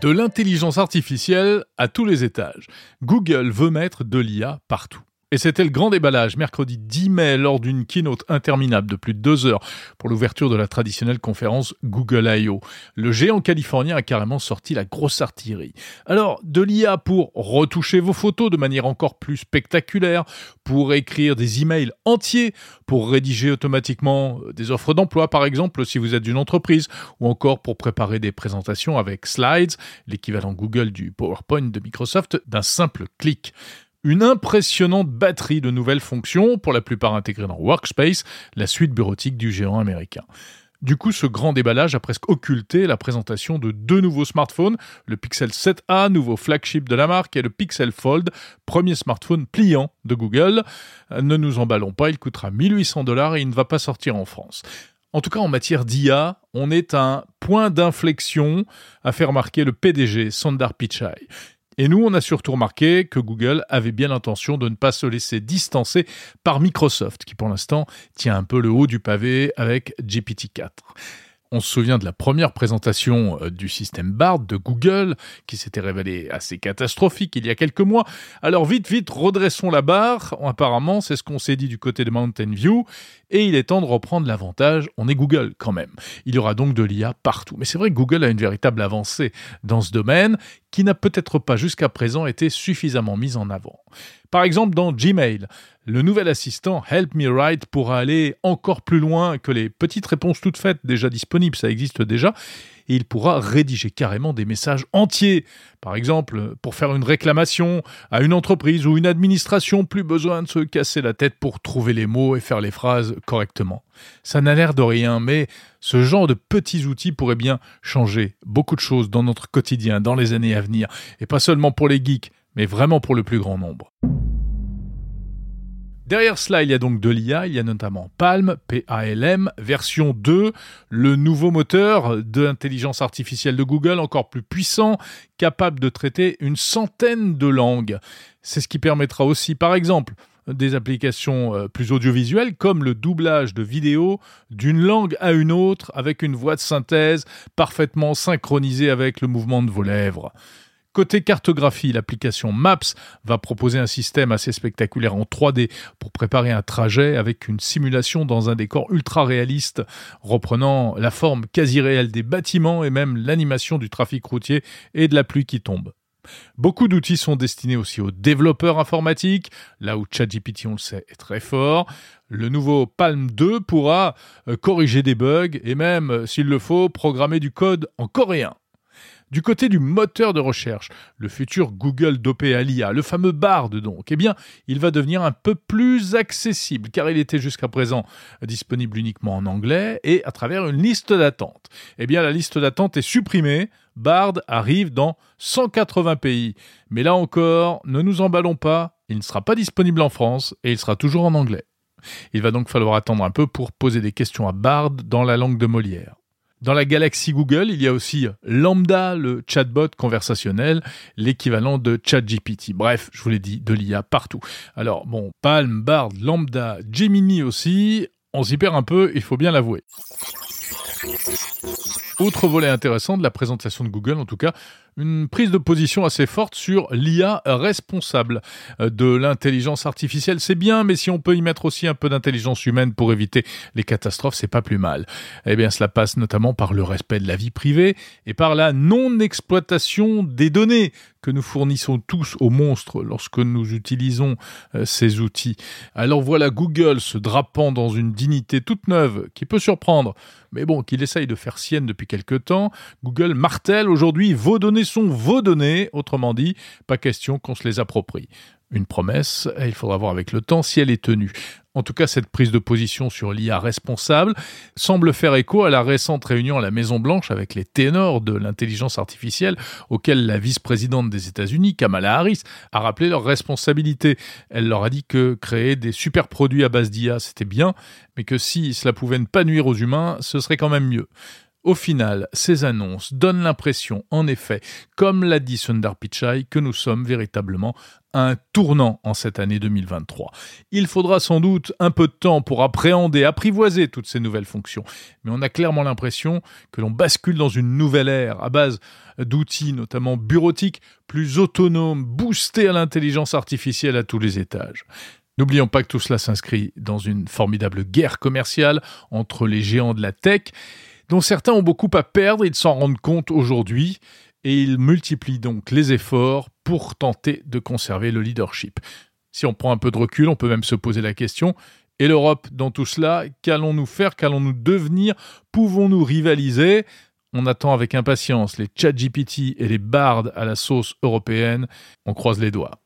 De l'intelligence artificielle à tous les étages. Google veut mettre de l'IA partout. Et c'était le grand déballage mercredi 10 mai lors d'une keynote interminable de plus de deux heures pour l'ouverture de la traditionnelle conférence Google I.O. Le géant californien a carrément sorti la grosse artillerie. Alors, de l'IA pour retoucher vos photos de manière encore plus spectaculaire, pour écrire des emails entiers, pour rédiger automatiquement euh, des offres d'emploi par exemple si vous êtes une entreprise, ou encore pour préparer des présentations avec Slides, l'équivalent Google du PowerPoint de Microsoft, d'un simple clic une impressionnante batterie de nouvelles fonctions, pour la plupart intégrées dans Workspace, la suite bureautique du géant américain. Du coup, ce grand déballage a presque occulté la présentation de deux nouveaux smartphones, le Pixel 7a, nouveau flagship de la marque, et le Pixel Fold, premier smartphone pliant de Google. Ne nous emballons pas, il coûtera 1800 dollars et il ne va pas sortir en France. En tout cas, en matière d'IA, on est à un point d'inflexion, a fait remarquer le PDG Sundar Pichai. Et nous, on a surtout remarqué que Google avait bien l'intention de ne pas se laisser distancer par Microsoft, qui pour l'instant tient un peu le haut du pavé avec GPT-4. On se souvient de la première présentation euh, du système BARD de Google, qui s'était révélé assez catastrophique il y a quelques mois. Alors vite, vite, redressons la barre. Apparemment, c'est ce qu'on s'est dit du côté de Mountain View. Et il est temps de reprendre l'avantage. On est Google quand même. Il y aura donc de l'IA partout. Mais c'est vrai que Google a une véritable avancée dans ce domaine qui n'a peut-être pas jusqu'à présent été suffisamment mise en avant. Par exemple, dans Gmail, le nouvel assistant Help Me Write pourra aller encore plus loin que les petites réponses toutes faites déjà disponibles, ça existe déjà, et il pourra rédiger carrément des messages entiers. Par exemple, pour faire une réclamation à une entreprise ou une administration, plus besoin de se casser la tête pour trouver les mots et faire les phrases correctement. Ça n'a l'air de rien, mais ce genre de petits outils pourrait bien changer beaucoup de choses dans notre quotidien dans les années à venir, et pas seulement pour les geeks, mais vraiment pour le plus grand nombre. Derrière cela, il y a donc de l'IA, il y a notamment Palm, P-A-L-M, version 2, le nouveau moteur de l'intelligence artificielle de Google, encore plus puissant, capable de traiter une centaine de langues. C'est ce qui permettra aussi, par exemple, des applications euh, plus audiovisuelles comme le doublage de vidéos d'une langue à une autre avec une voix de synthèse parfaitement synchronisée avec le mouvement de vos lèvres. Côté cartographie, l'application Maps va proposer un système assez spectaculaire en 3D pour préparer un trajet avec une simulation dans un décor ultra réaliste reprenant la forme quasi réelle des bâtiments et même l'animation du trafic routier et de la pluie qui tombe. Beaucoup d'outils sont destinés aussi aux développeurs informatiques, là où ChatGPT, on le sait, est très fort. Le nouveau Palm 2 pourra euh, corriger des bugs et même, euh, s'il le faut, programmer du code en coréen. Du côté du moteur de recherche, le futur Google dopé le fameux Bard donc, eh bien, il va devenir un peu plus accessible car il était jusqu'à présent disponible uniquement en anglais et à travers une liste d'attente. Eh bien, la liste d'attente est supprimée. Bard arrive dans 180 pays. Mais là encore, ne nous emballons pas, il ne sera pas disponible en France et il sera toujours en anglais. Il va donc falloir attendre un peu pour poser des questions à Bard dans la langue de Molière. Dans la galaxie Google, il y a aussi Lambda, le chatbot conversationnel, l'équivalent de ChatGPT. Bref, je vous l'ai dit, de l'IA partout. Alors bon, Palm, Bard, Lambda, Gemini aussi, on s'y perd un peu, il faut bien l'avouer. Autre volet intéressant de la présentation de Google, en tout cas, une prise de position assez forte sur l'IA responsable euh, de l'intelligence artificielle. C'est bien, mais si on peut y mettre aussi un peu d'intelligence humaine pour éviter les catastrophes, c'est pas plus mal. Eh bien, cela passe notamment par le respect de la vie privée et par la non-exploitation des données que nous fournissons tous aux monstres lorsque nous utilisons euh, ces outils. Alors voilà Google se drapant dans une dignité toute neuve qui peut surprendre, mais bon, qu'il essaye de faire sienne depuis quelque temps. Google martèle aujourd'hui vos données sont vos données, autrement dit, pas question qu'on se les approprie. Une promesse, il faudra voir avec le temps si elle est tenue. En tout cas, cette prise de position sur l'IA responsable semble faire écho à la récente réunion à la Maison-Blanche avec les ténors de l'intelligence artificielle, auxquels la vice-présidente des États-Unis, Kamala Harris, a rappelé leur responsabilité. Elle leur a dit que créer des super produits à base d'IA, c'était bien, mais que si cela pouvait ne pas nuire aux humains, ce serait quand même mieux. Au final, ces annonces donnent l'impression, en effet, comme l'a dit Sundar Pichai, que nous sommes véritablement un tournant en cette année 2023. Il faudra sans doute un peu de temps pour appréhender, apprivoiser toutes ces nouvelles fonctions, mais on a clairement l'impression que l'on bascule dans une nouvelle ère à base d'outils notamment bureautiques, plus autonomes, boostés à l'intelligence artificielle à tous les étages. N'oublions pas que tout cela s'inscrit dans une formidable guerre commerciale entre les géants de la tech dont certains ont beaucoup à perdre, ils s'en rendent compte aujourd'hui, et ils multiplient donc les efforts pour tenter de conserver le leadership. Si on prend un peu de recul, on peut même se poser la question, et l'Europe dans tout cela, qu'allons-nous faire, qu'allons-nous devenir, pouvons-nous rivaliser? On attend avec impatience les ChatGPT et les Bard à la sauce européenne. On croise les doigts.